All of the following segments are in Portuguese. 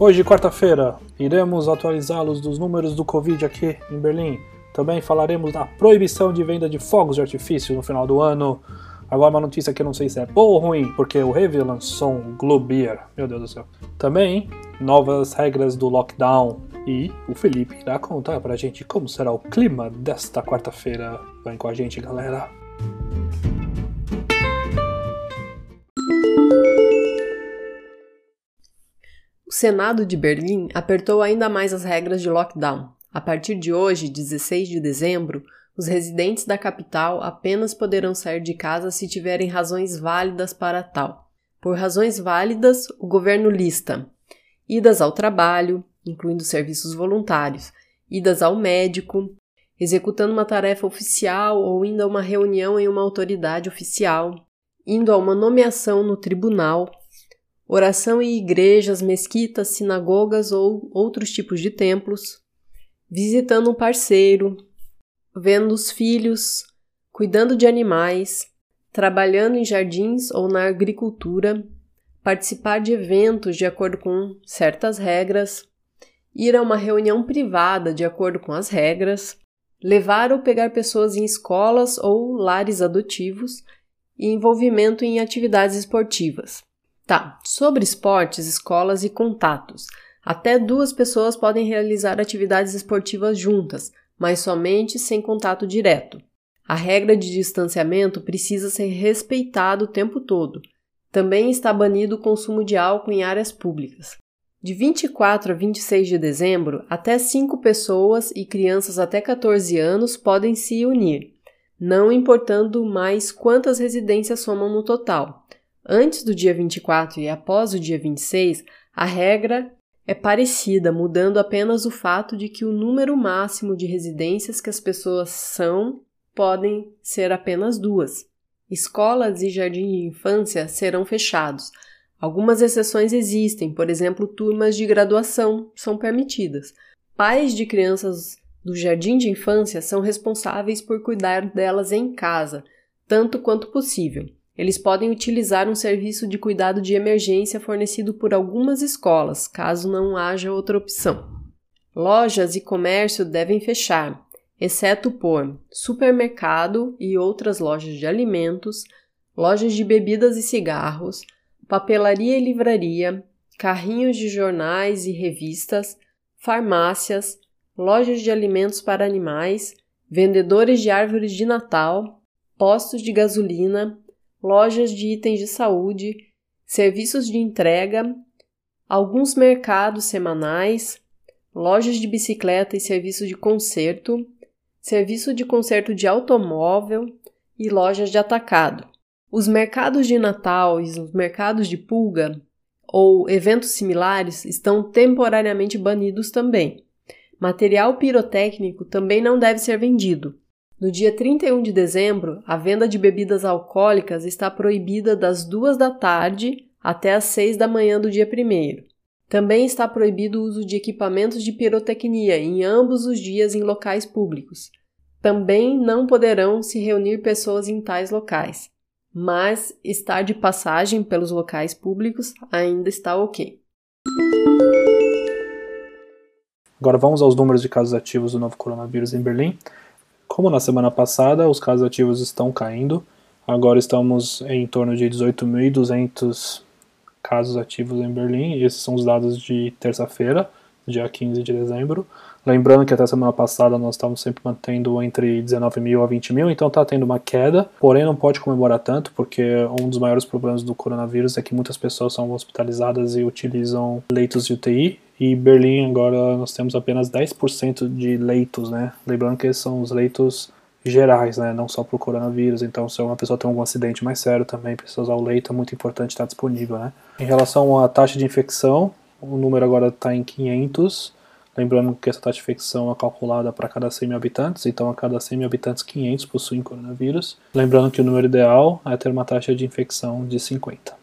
Hoje, quarta-feira, iremos atualizá-los dos números do Covid aqui em Berlim. Também falaremos da proibição de venda de fogos de artifício no final do ano. Agora uma notícia que eu não sei se é boa ou ruim, porque o Heavy lançou um Globeer. Meu Deus do céu. Também novas regras do lockdown. E o Felipe irá contar pra gente como será o clima desta quarta-feira. Vem com a gente, galera. Senado de Berlim apertou ainda mais as regras de lockdown. A partir de hoje, 16 de dezembro, os residentes da capital apenas poderão sair de casa se tiverem razões válidas para tal. Por razões válidas, o governo lista idas ao trabalho, incluindo serviços voluntários, idas ao médico, executando uma tarefa oficial ou indo a uma reunião em uma autoridade oficial, indo a uma nomeação no tribunal, oração em igrejas, mesquitas, sinagogas ou outros tipos de templos, visitando um parceiro, vendo os filhos, cuidando de animais, trabalhando em jardins ou na agricultura, participar de eventos de acordo com certas regras, ir a uma reunião privada de acordo com as regras, levar ou pegar pessoas em escolas ou lares adotivos e envolvimento em atividades esportivas. Tá, sobre esportes, escolas e contatos. Até duas pessoas podem realizar atividades esportivas juntas, mas somente sem contato direto. A regra de distanciamento precisa ser respeitada o tempo todo. Também está banido o consumo de álcool em áreas públicas. De 24 a 26 de dezembro, até 5 pessoas e crianças até 14 anos podem se unir, não importando mais quantas residências somam no total. Antes do dia 24 e após o dia 26, a regra é parecida, mudando apenas o fato de que o número máximo de residências que as pessoas são podem ser apenas duas. Escolas e jardim de infância serão fechados. Algumas exceções existem, por exemplo, turmas de graduação são permitidas. Pais de crianças do jardim de infância são responsáveis por cuidar delas em casa, tanto quanto possível. Eles podem utilizar um serviço de cuidado de emergência fornecido por algumas escolas, caso não haja outra opção. Lojas e comércio devem fechar, exceto por supermercado e outras lojas de alimentos, lojas de bebidas e cigarros, papelaria e livraria, carrinhos de jornais e revistas, farmácias, lojas de alimentos para animais, vendedores de árvores de Natal, postos de gasolina, lojas de itens de saúde, serviços de entrega, alguns mercados semanais, lojas de bicicleta e serviço de conserto, serviço de conserto de automóvel e lojas de atacado. Os mercados de Natal e os mercados de pulga ou eventos similares estão temporariamente banidos também. Material pirotécnico também não deve ser vendido, no dia 31 de dezembro, a venda de bebidas alcoólicas está proibida das duas da tarde até as 6 da manhã do dia 1. Também está proibido o uso de equipamentos de pirotecnia em ambos os dias em locais públicos. Também não poderão se reunir pessoas em tais locais. Mas estar de passagem pelos locais públicos ainda está ok. Agora vamos aos números de casos ativos do novo coronavírus em Berlim. Como na semana passada, os casos ativos estão caindo. Agora estamos em torno de 18.200 casos ativos em Berlim. Esses são os dados de terça-feira, dia 15 de dezembro. Lembrando que até semana passada nós estávamos sempre mantendo entre 19 mil a 20 mil, então está tendo uma queda, porém não pode comemorar tanto, porque um dos maiores problemas do coronavírus é que muitas pessoas são hospitalizadas e utilizam leitos de UTI, e Berlim agora nós temos apenas 10% de leitos, né? Lembrando que esses são os leitos gerais, né? Não só para o coronavírus. Então, se uma pessoa tem algum acidente mais sério também, precisa usar o leito, é muito importante estar disponível, né? Em relação à taxa de infecção, o número agora está em 500. Lembrando que essa taxa de infecção é calculada para cada 100 mil habitantes, então a cada 100 mil habitantes, 500 possuem coronavírus. Lembrando que o número ideal é ter uma taxa de infecção de 50.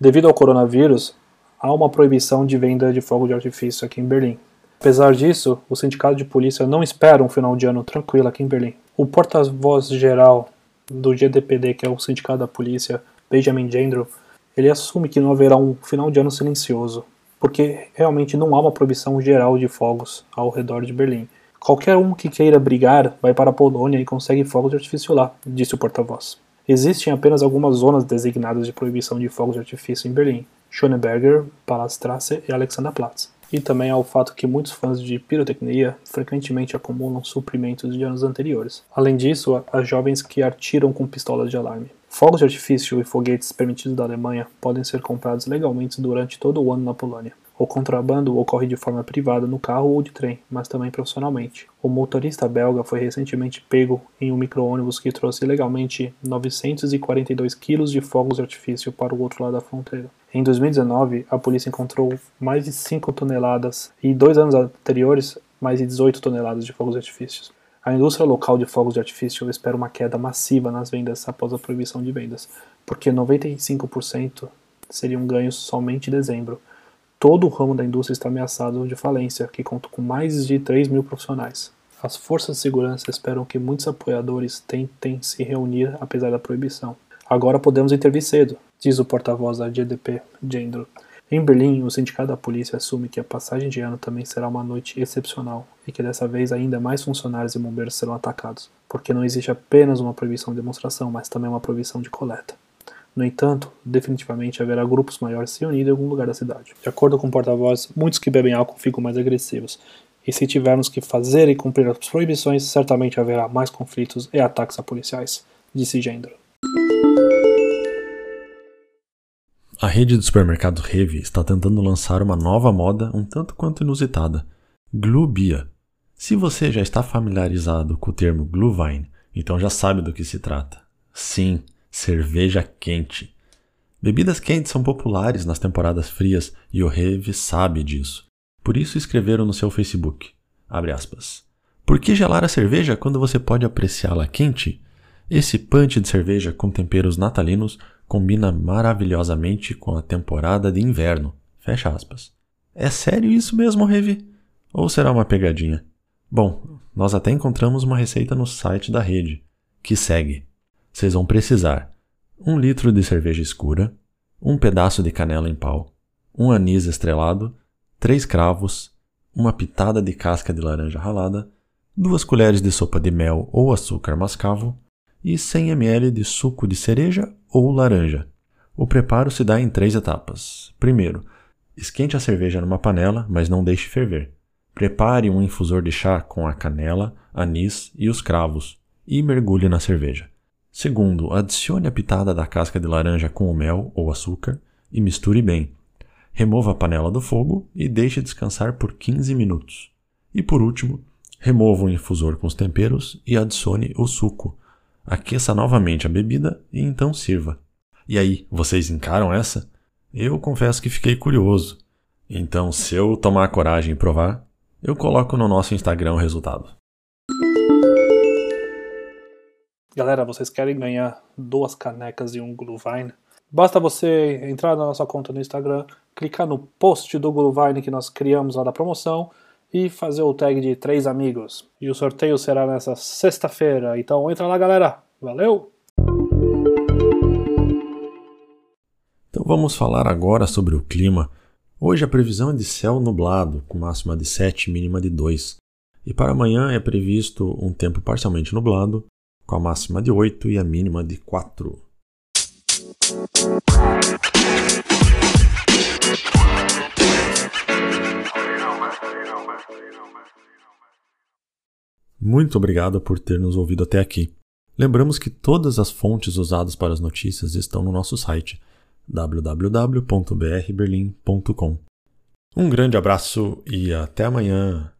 Devido ao coronavírus, há uma proibição de venda de fogo de artifício aqui em Berlim. Apesar disso, o sindicato de polícia não espera um final de ano tranquilo aqui em Berlim. O porta-voz geral do GDPD, que é o sindicato da polícia, Benjamin Gendro, ele assume que não haverá um final de ano silencioso, porque realmente não há uma proibição geral de fogos ao redor de Berlim. Qualquer um que queira brigar vai para a Polônia e consegue fogos de artifício lá, disse o porta-voz. Existem apenas algumas zonas designadas de proibição de fogos de artifício em Berlim, Schöneberger, Palaststrasse e Alexanderplatz. E também ao fato que muitos fãs de pirotecnia frequentemente acumulam suprimentos de anos anteriores. Além disso, há jovens que atiram com pistolas de alarme. Fogos de artifício e foguetes permitidos da Alemanha podem ser comprados legalmente durante todo o ano na Polônia. O contrabando ocorre de forma privada no carro ou de trem, mas também profissionalmente. O motorista belga foi recentemente pego em um micro-ônibus que trouxe ilegalmente 942 quilos de fogos de artifício para o outro lado da fronteira. Em 2019, a polícia encontrou mais de 5 toneladas e dois anos anteriores, mais de 18 toneladas de fogos de artifícios. A indústria local de fogos de artifício espera uma queda massiva nas vendas após a proibição de vendas, porque 95% seriam ganhos somente em dezembro, todo o ramo da indústria está ameaçado de falência, que conta com mais de 3 mil profissionais. As forças de segurança esperam que muitos apoiadores tentem se reunir apesar da proibição. Agora podemos intervir cedo, diz o porta-voz da GDP, Gendro. Em Berlim, o sindicato da polícia assume que a passagem de ano também será uma noite excepcional e que dessa vez ainda mais funcionários e bombeiros serão atacados, porque não existe apenas uma proibição de demonstração, mas também uma proibição de coleta. No entanto, definitivamente haverá grupos maiores se unindo em algum lugar da cidade. De acordo com o porta-voz, muitos que bebem álcool ficam mais agressivos. E se tivermos que fazer e cumprir as proibições, certamente haverá mais conflitos e ataques a policiais, disse Gendro. A rede de supermercados Rewe está tentando lançar uma nova moda um tanto quanto inusitada, Glubia. Se você já está familiarizado com o termo Glühwein, então já sabe do que se trata. Sim, cerveja quente. Bebidas quentes são populares nas temporadas frias e o Reve sabe disso. Por isso escreveram no seu Facebook, aspas, Por que gelar a cerveja quando você pode apreciá-la quente? Esse punch de cerveja com temperos natalinos combina maravilhosamente com a temporada de inverno. Fecha aspas. É sério isso mesmo, Reve? Ou será uma pegadinha? Bom, nós até encontramos uma receita no site da rede, que segue vocês vão precisar um litro de cerveja escura, um pedaço de canela em pau, um anis estrelado, três cravos, uma pitada de casca de laranja ralada, duas colheres de sopa de mel ou açúcar mascavo e 100 ml de suco de cereja ou laranja. O preparo se dá em três etapas. Primeiro, esquente a cerveja numa panela, mas não deixe ferver. Prepare um infusor de chá com a canela, anis e os cravos e mergulhe na cerveja. Segundo, adicione a pitada da casca de laranja com o mel ou açúcar e misture bem. Remova a panela do fogo e deixe descansar por 15 minutos. E por último, remova o infusor com os temperos e adicione o suco. Aqueça novamente a bebida e então sirva. E aí, vocês encaram essa? Eu confesso que fiquei curioso. Então, se eu tomar coragem e provar, eu coloco no nosso Instagram o resultado. Galera, vocês querem ganhar duas canecas e um Glühwein? Basta você entrar na nossa conta no Instagram, clicar no post do Glühwein que nós criamos lá da promoção e fazer o tag de três amigos. E o sorteio será nessa sexta-feira. Então entra lá, galera. Valeu! Então vamos falar agora sobre o clima. Hoje a previsão é de céu nublado, com máxima de 7 e mínima de 2. E para amanhã é previsto um tempo parcialmente nublado, com a máxima de 8 e a mínima de 4. Muito obrigado por ter nos ouvido até aqui. Lembramos que todas as fontes usadas para as notícias estão no nosso site www.brberlin.com. Um grande abraço e até amanhã!